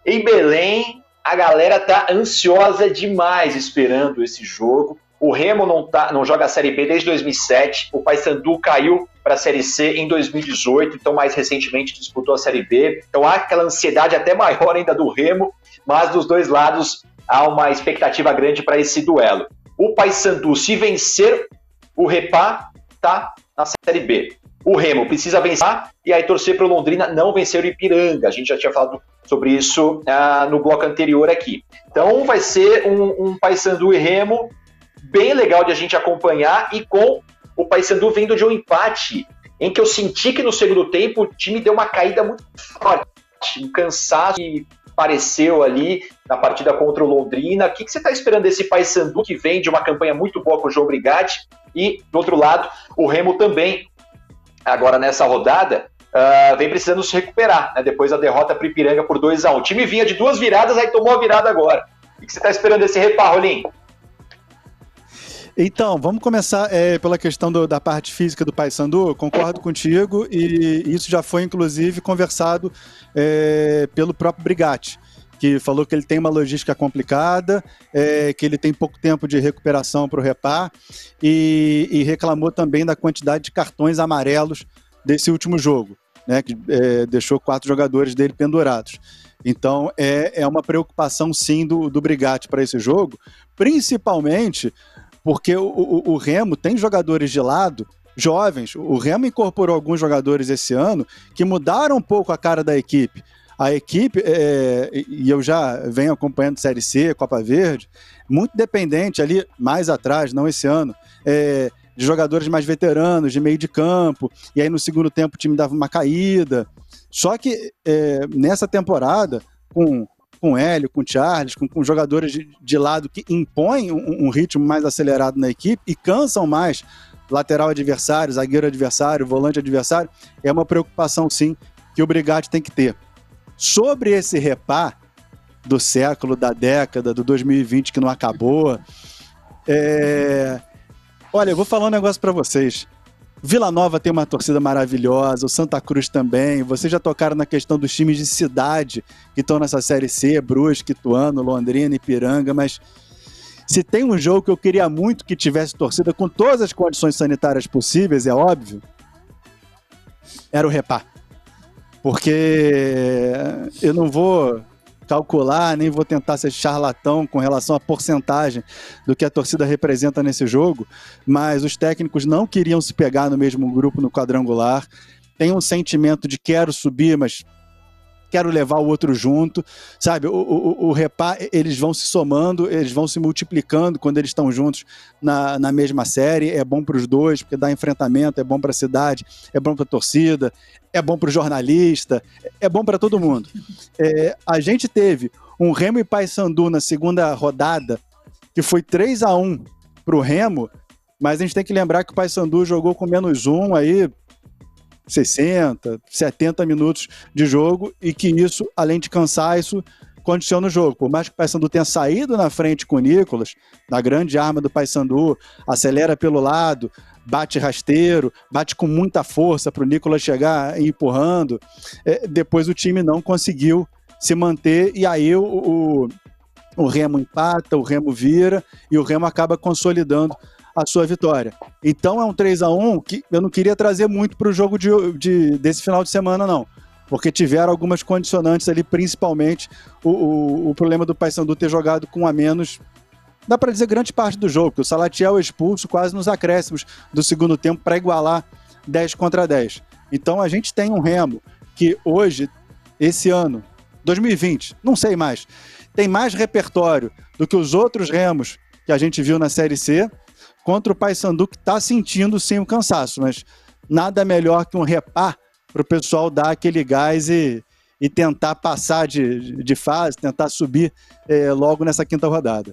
em Belém, a galera tá ansiosa demais esperando esse jogo. O Remo não, tá, não joga a Série B desde 2007. O Paysandu caiu para a Série C em 2018, então mais recentemente disputou a Série B. Então há aquela ansiedade até maior ainda do Remo, mas dos dois lados há uma expectativa grande para esse duelo. O Paysandu, se vencer o Repá, tá na Série B. O Remo precisa vencer e aí torcer para o Londrina não vencer o Ipiranga. A gente já tinha falado sobre isso ah, no bloco anterior aqui. Então vai ser um, um Paysandu e Remo bem legal de a gente acompanhar e com o Paysandu vindo de um empate em que eu senti que no segundo tempo o time deu uma caída muito forte, um cansaço que apareceu ali na partida contra o Londrina. O que, que você está esperando desse Paysandu que vem de uma campanha muito boa com o João Brigatti e, do outro lado, o Remo também, agora nessa rodada, uh, vem precisando se recuperar, né, depois da derrota para Ipiranga por 2 a 1 O time vinha de duas viradas, aí tomou a virada agora. O que você está esperando desse reparo, Rolim? Então, vamos começar é, pela questão do, da parte física do Paysandu. Concordo contigo e isso já foi, inclusive, conversado é, pelo próprio Brigatti, que falou que ele tem uma logística complicada, é, que ele tem pouco tempo de recuperação para o repar e, e, reclamou também da quantidade de cartões amarelos desse último jogo, né, que é, deixou quatro jogadores dele pendurados. Então, é, é uma preocupação, sim, do, do Brigatti para esse jogo, principalmente porque o, o, o Remo tem jogadores de lado jovens. O Remo incorporou alguns jogadores esse ano que mudaram um pouco a cara da equipe. A equipe, é, e eu já venho acompanhando Série C, Copa Verde, muito dependente ali, mais atrás, não esse ano, é, de jogadores mais veteranos, de meio de campo, e aí no segundo tempo o time dava uma caída. Só que é, nessa temporada, com com o Hélio, com o Charles, com, com jogadores de, de, lado que impõem um, um, ritmo mais acelerado na equipe e cansam mais lateral adversário, zagueiro adversário, volante adversário, é uma preocupação sim que o Brigatti tem que ter. Sobre esse repá do século, da década, do 2020 que não acabou, é... olha, eu vou falar um negócio para vocês. Vila Nova tem uma torcida maravilhosa, o Santa Cruz também. Vocês já tocaram na questão dos times de cidade que estão nessa Série C, Brusque, Ituano, Londrina, Ipiranga, mas se tem um jogo que eu queria muito que tivesse torcida com todas as condições sanitárias possíveis, é óbvio, era o Repá. porque eu não vou calcular, nem vou tentar ser charlatão com relação à porcentagem do que a torcida representa nesse jogo, mas os técnicos não queriam se pegar no mesmo grupo no quadrangular. Tem um sentimento de quero subir, mas quero levar o outro junto, sabe? O, o, o repá, eles vão se somando, eles vão se multiplicando quando eles estão juntos na, na mesma série. É bom para os dois, porque dá enfrentamento, é bom para a cidade, é bom para a torcida, é bom para o jornalista, é bom para todo mundo. É, a gente teve um Remo e Paysandu na segunda rodada, que foi 3 a 1 para o Remo, mas a gente tem que lembrar que o Paysandu jogou com menos um aí 60, 70 minutos de jogo e que isso, além de cansar, isso condiciona o jogo. Por mais que o Paysandu tenha saído na frente com o Nicolas, na grande arma do Paysandu, acelera pelo lado, bate rasteiro, bate com muita força para o Nicolas chegar empurrando. É, depois o time não conseguiu se manter e aí o, o, o Remo empata, o Remo vira e o Remo acaba consolidando a sua vitória. Então é um 3 a 1 que eu não queria trazer muito para o jogo de, de, desse final de semana, não. Porque tiveram algumas condicionantes ali, principalmente o, o, o problema do Paysandu ter jogado com a menos dá para dizer grande parte do jogo, que o Salatiel é expulso quase nos acréscimos do segundo tempo para igualar 10 contra 10. Então a gente tem um Remo que hoje, esse ano, 2020, não sei mais, tem mais repertório do que os outros Remos que a gente viu na Série C contra o Paysandu que está sentindo sim o cansaço, mas nada melhor que um repar para o pessoal dar aquele gás e, e tentar passar de, de fase, tentar subir é, logo nessa quinta rodada.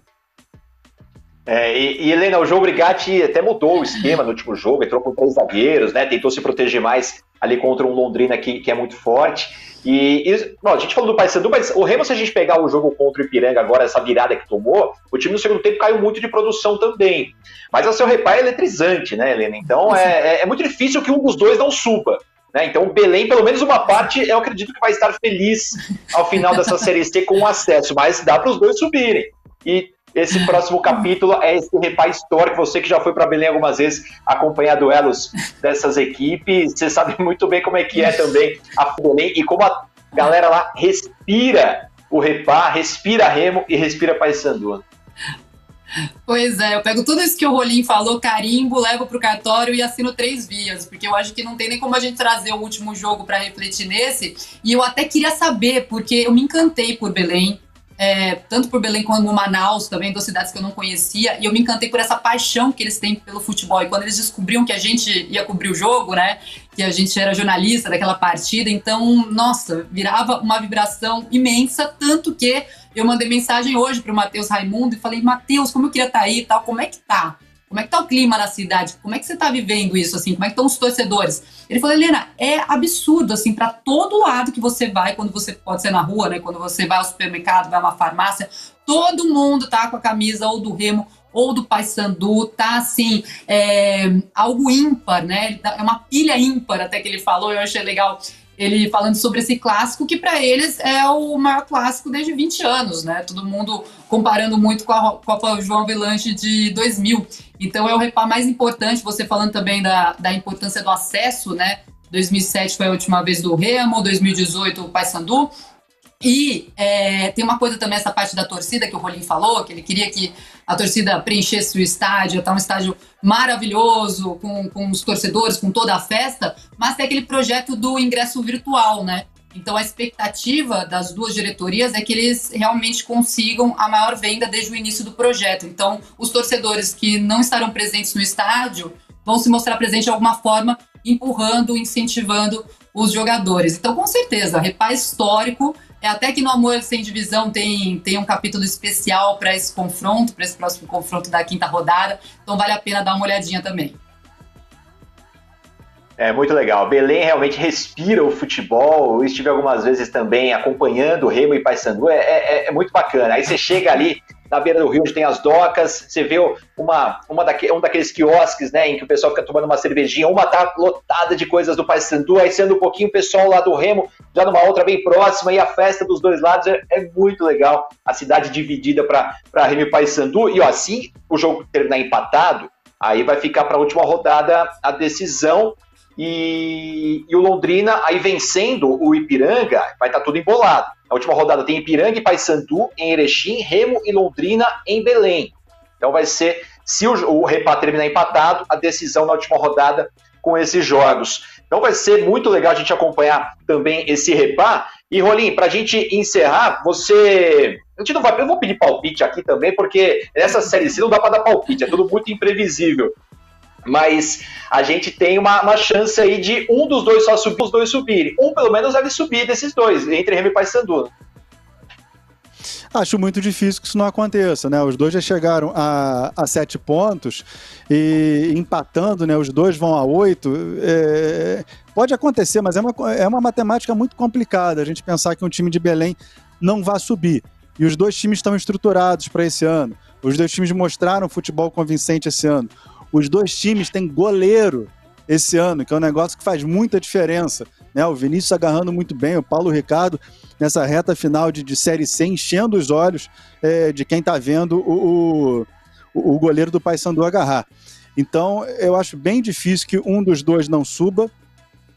É, e, e, Helena, o João Brigatti até mudou o esquema no último jogo, entrou com três zagueiros, né? Tentou se proteger mais ali contra um Londrina que, que é muito forte. E, e bom, a gente falou do Paysandu, mas o Remo, se a gente pegar o jogo contra o Ipiranga agora, essa virada que tomou, o time no segundo tempo caiu muito de produção também. Mas o seu reparo é eletrizante, né, Helena? Então é, é, é muito difícil que um dos dois não suba. Né? Então o Belém, pelo menos uma parte, eu acredito que vai estar feliz ao final dessa Série C com o acesso, mas dá para os dois subirem. E esse próximo capítulo é esse repá histórico. Você que já foi para Belém algumas vezes acompanhar duelos dessas equipes, você sabe muito bem como é que é também a Belém e como a galera lá respira o repá, respira Remo e respira Paysandu. Pois é, eu pego tudo isso que o Rolim falou, carimbo, levo pro cartório e assino três vias, porque eu acho que não tem nem como a gente trazer o último jogo para refletir nesse. E eu até queria saber, porque eu me encantei por Belém, é, tanto por Belém como Manaus, também, duas cidades que eu não conhecia, e eu me encantei por essa paixão que eles têm pelo futebol. E quando eles descobriam que a gente ia cobrir o jogo, né, que a gente era jornalista daquela partida, então, nossa, virava uma vibração imensa, tanto que eu mandei mensagem hoje para o Matheus Raimundo e falei, Matheus, como eu queria estar tá aí e tal, como é que tá? Como é que tá o clima na cidade? Como é que você tá vivendo isso, assim? Como é que estão os torcedores? Ele falou, Helena, é absurdo, assim, para todo lado que você vai, quando você pode ser na rua, né? Quando você vai ao supermercado, vai a uma farmácia, todo mundo tá com a camisa ou do Remo ou do Paysandu, tá assim, é, algo ímpar, né? É uma pilha ímpar, até que ele falou, eu achei legal ele falando sobre esse clássico que para eles é o maior clássico desde 20 anos, né? Todo mundo comparando muito com a Copa João Avelanche de 2000. Então é o repá mais importante, você falando também da, da importância do acesso, né? 2007 foi a última vez do Remo, 2018 o Paysandu. E é, tem uma coisa também, essa parte da torcida que o Rolim falou, que ele queria que a torcida preenchesse o estádio, tá um estádio maravilhoso, com, com os torcedores, com toda a festa, mas tem aquele projeto do ingresso virtual, né? Então a expectativa das duas diretorias é que eles realmente consigam a maior venda desde o início do projeto. Então, os torcedores que não estarão presentes no estádio vão se mostrar presentes de alguma forma, empurrando, incentivando os jogadores. Então, com certeza, repá histórico até que no Amor Sem Divisão tem, tem um capítulo especial para esse confronto, para esse próximo confronto da quinta rodada. Então vale a pena dar uma olhadinha também. É muito legal. Belém realmente respira o futebol. Eu estive algumas vezes também acompanhando o Remo e Paysandu. É, é, é muito bacana. Aí você chega ali na beira do rio onde tem as docas, você vê uma, uma daque, um daqueles quiosques, né, em que o pessoal fica tomando uma cervejinha, uma tá lotada de coisas do Paysandu, aí sendo um pouquinho o pessoal lá do Remo, já numa outra bem próxima, e a festa dos dois lados é, é muito legal, a cidade dividida para Remo e Paysandu, e ó, assim o jogo terminar empatado, aí vai ficar para a última rodada a decisão, E, e, o Londrina aí vencendo o Ipiranga, vai estar tá tudo embolado. Na última rodada tem Ipiranga e Paysandu em Erechim, Remo e Londrina em Belém. Então vai ser, se o, o Repá terminar empatado, a decisão na última rodada com esses jogos. Então vai ser muito legal a gente acompanhar também esse Repá. E Rolim, para a gente encerrar, você. A gente não vai. Eu vou pedir palpite aqui também, porque nessa série C não dá para dar palpite, é tudo muito imprevisível mas a gente tem uma, uma, chance aí de um dos dois só subir, os dois subirem. Um pelo menos deve subir desses dois, entre Remy e Paysandu. Acho muito difícil que isso não aconteça, né? Os dois já chegaram a, a sete pontos e empatando, né? Os dois vão a oito. É, pode acontecer, mas é uma, é uma matemática muito complicada a gente pensar que um time de Belém não vai subir. E os dois times estão estruturados para esse ano. Os dois times mostraram futebol convincente esse ano. Os dois times têm goleiro esse ano, que é um negócio que faz muita diferença. Né? O Vinícius agarrando muito bem, o Paulo Ricardo nessa reta final de, de Série C, enchendo os olhos é, de quem está vendo o, o, o, goleiro do Paysandu agarrar. Então, eu acho bem difícil que um dos dois não suba.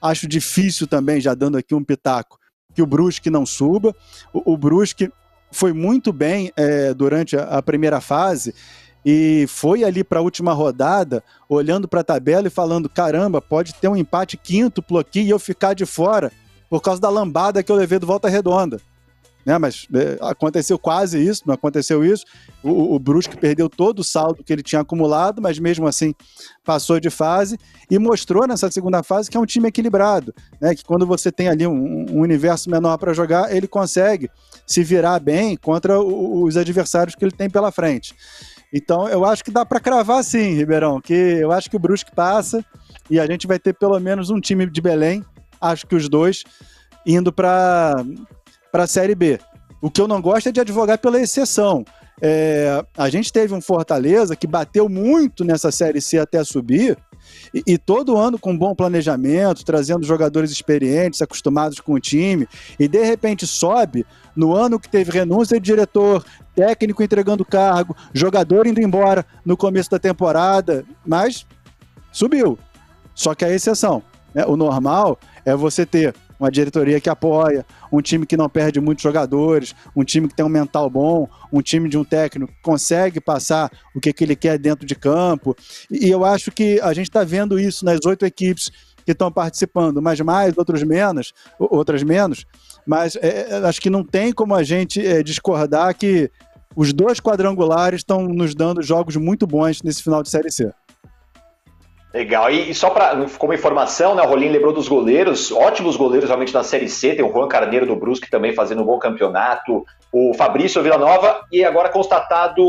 Acho difícil também, já dando aqui um pitaco, que o Brusque não suba. O, o Brusque foi muito bem é, durante a, a primeira fase e foi ali para a última rodada, olhando para a tabela e falando: caramba, pode ter um empate quíntuplo aqui e eu ficar de fora por causa da lambada que eu levei do Volta Redonda. Né, mas é, aconteceu quase isso, não aconteceu isso. O, o Brusque perdeu todo o saldo que ele tinha acumulado, mas mesmo assim passou de fase e mostrou nessa segunda fase que é um time equilibrado, né, que quando você tem ali um, um universo menor para jogar, ele consegue se virar bem contra o, os adversários que ele tem pela frente. Então eu acho que dá para cravar sim, Ribeirão, que eu acho que o Brusque passa e a gente vai ter pelo menos um time de Belém, acho que os dois, indo para a Série B. O que eu não gosto é de advogar pela exceção. É, a gente teve um Fortaleza que bateu muito nessa Série C até subir, e, e, todo ano com bom planejamento, trazendo jogadores experientes, acostumados com o time, e de repente sobe no ano que teve renúncia de diretor, técnico entregando cargo, jogador indo embora no começo da temporada, mas subiu. Só que a exceção. Né? O normal é você ter uma diretoria que apoia, um time que não perde muitos jogadores, um time que tem um mental bom, um time de um técnico que consegue passar o que, que ele quer dentro de campo. E eu acho que a gente está vendo isso nas oito equipes que estão participando, mas mais, outros menos, outras menos. Mas é, é, acho que não tem como a gente é, discordar que os dois quadrangulares estão nos dando jogos muito bons nesse final de Série C. Legal. E, e só para como informação, né, o Rolim lembrou dos goleiros, ótimos goleiros realmente na Série C. Tem o Juan Carneiro do Brusque também fazendo um bom campeonato. O Fabrício Villanova, e agora constatado,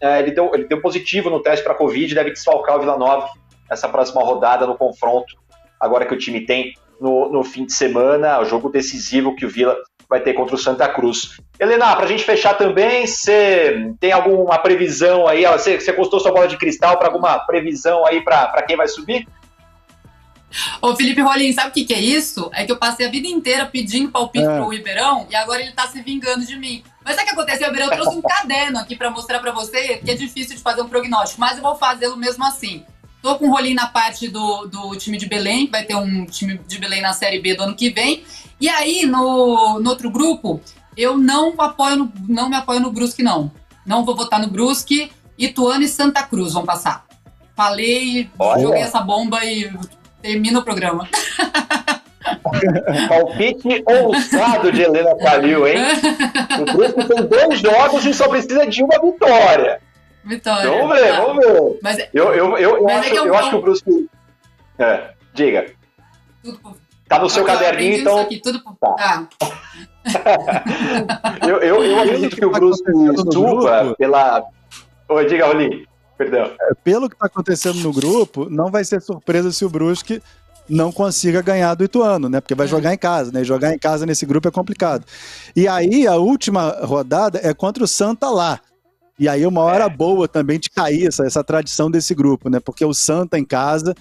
é, ele, deu, ele deu positivo no teste para Covid, deve desfalcar o Villanova nessa próxima rodada no confronto, agora que o time tem no, no fim de semana, o jogo decisivo que o Vila vai ter contra o Santa Cruz. Helena, para a gente fechar também, você tem alguma previsão aí? Você, você custou sua bola de cristal para alguma previsão aí para quem vai subir? Ô Felipe Rolim, sabe o que, que é isso? É que eu passei a vida inteira pedindo palpite é. pro Ribeirão e agora ele tá se vingando de mim. Mas sabe o que aconteceu? O Ribeirão trouxe um caderno aqui para mostrar para você que é difícil de fazer um prognóstico, mas eu vou fazê-lo mesmo assim. Tô com o Rolim na parte do, do time de Belém, que vai ter um time de Belém na Série B do ano que vem. E aí, no, no outro grupo, eu não apoio no, não me apoio no Brusque, não. Não vou votar no Brusque. Ituano e Santa Cruz vão passar. Falei, Olha. joguei essa bomba e termina o programa. Palpite ousado de Helena Calil, hein? O Brusque tem dois jogos e só precisa de uma vitória. Vitória. Vamos ver, tá. vamos ver. Mas, eu eu, eu, eu, acho, é que eu, eu acho que o Brusque. É, diga. Tudo, tá no seu caderninho, então. Aqui, tudo, tá. eu, eu, eu acredito que o Brusque suba pela. Oi, diga, Roli. Perdão. É, pelo que está acontecendo no grupo, não vai ser surpresa se o Brusque não consiga ganhar do Ituano, né? Porque vai jogar em casa, né? Jogar em casa nesse grupo é complicado. E aí, a última rodada é contra o Santa lá. E aí uma hora é. boa também de cair essa, essa tradição desse grupo, né? Porque o Santa em casa,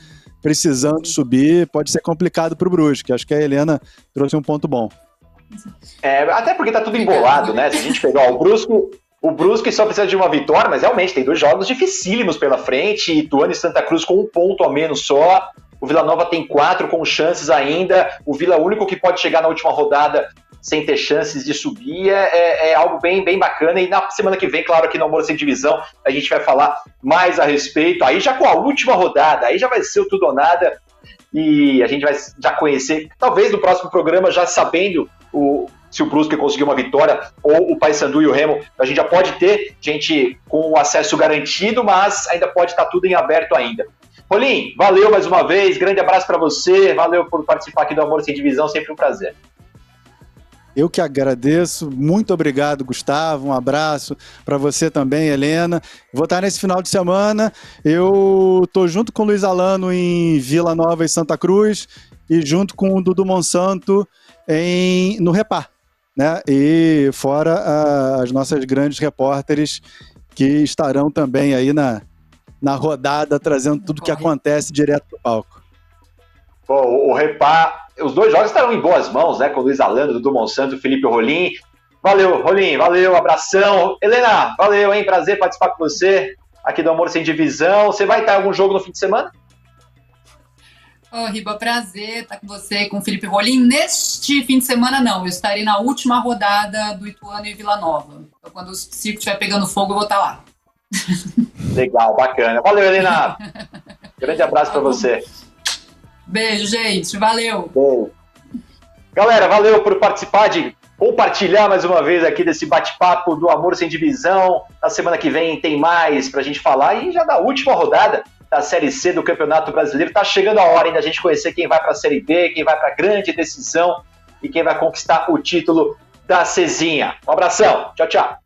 precisando subir, pode ser complicado para o Brusque. Acho que a Helena trouxe um ponto bom. É, até porque tá tudo embolado, né? Se a gente pegar o Brusque, o Brusque só precisa de uma vitória, mas realmente tem dois jogos dificílimos pela frente. Ituano e Santa Cruz com um ponto a menos só. O Vila Nova tem quatro com chances ainda. O Vila único que pode chegar na última rodada sem ter chances de subir é, é, é, algo bem, bem bacana. E na semana que vem, claro, aqui no Amor Sem Divisão, a gente vai falar mais a respeito. Aí já com a última rodada, aí já vai ser o tudo ou nada. E a gente vai já conhecer, talvez no próximo programa, já sabendo o, se o Brusque conseguir uma vitória, ou o Paysandu e o Remo, a gente já pode ter gente com o acesso garantido, mas ainda pode estar tudo em aberto ainda. Rolim, valeu mais uma vez, grande abraço para você, valeu por participar aqui do Amor Sem Divisão, sempre um prazer. Eu que agradeço. Muito obrigado, Gustavo. Um abraço para você também, Helena. Vou estar nesse final de semana. Eu estou junto com o Luiz Alano em Vila Nova e Santa Cruz e junto com o Dudu Monsanto em, no Repar. Né? E fora as nossas grandes repórteres que estarão também aí na, na rodada, trazendo tudo que acontece direto do palco. Pô, o Repar os dois jogos estarão em boas mãos, né? Com o Luiz Alando, Dudu Monsanto, Felipe Rolim. Valeu, Rolim, valeu, abração. Helena, valeu, hein? Prazer participar com você aqui do Amor Sem Divisão. Você vai estar em algum jogo no fim de semana? Ô, oh, Riba, prazer estar com você, com o Felipe Rolim. Neste fim de semana, não. Eu estarei na última rodada do Ituano e Vila Nova. Então, quando o circo estiver pegando fogo, eu vou estar lá. Legal, bacana. Valeu, Helena. Grande abraço para você. Beijo, gente. Valeu. Bom. Galera, valeu por participar de compartilhar mais uma vez aqui desse bate-papo do Amor Sem Divisão. Na semana que vem tem mais pra gente falar e já da última rodada da Série C do Campeonato Brasileiro. Tá chegando a hora ainda a gente conhecer quem vai pra Série B, quem vai pra grande decisão e quem vai conquistar o título da Cezinha. Um abração. Tchau, tchau.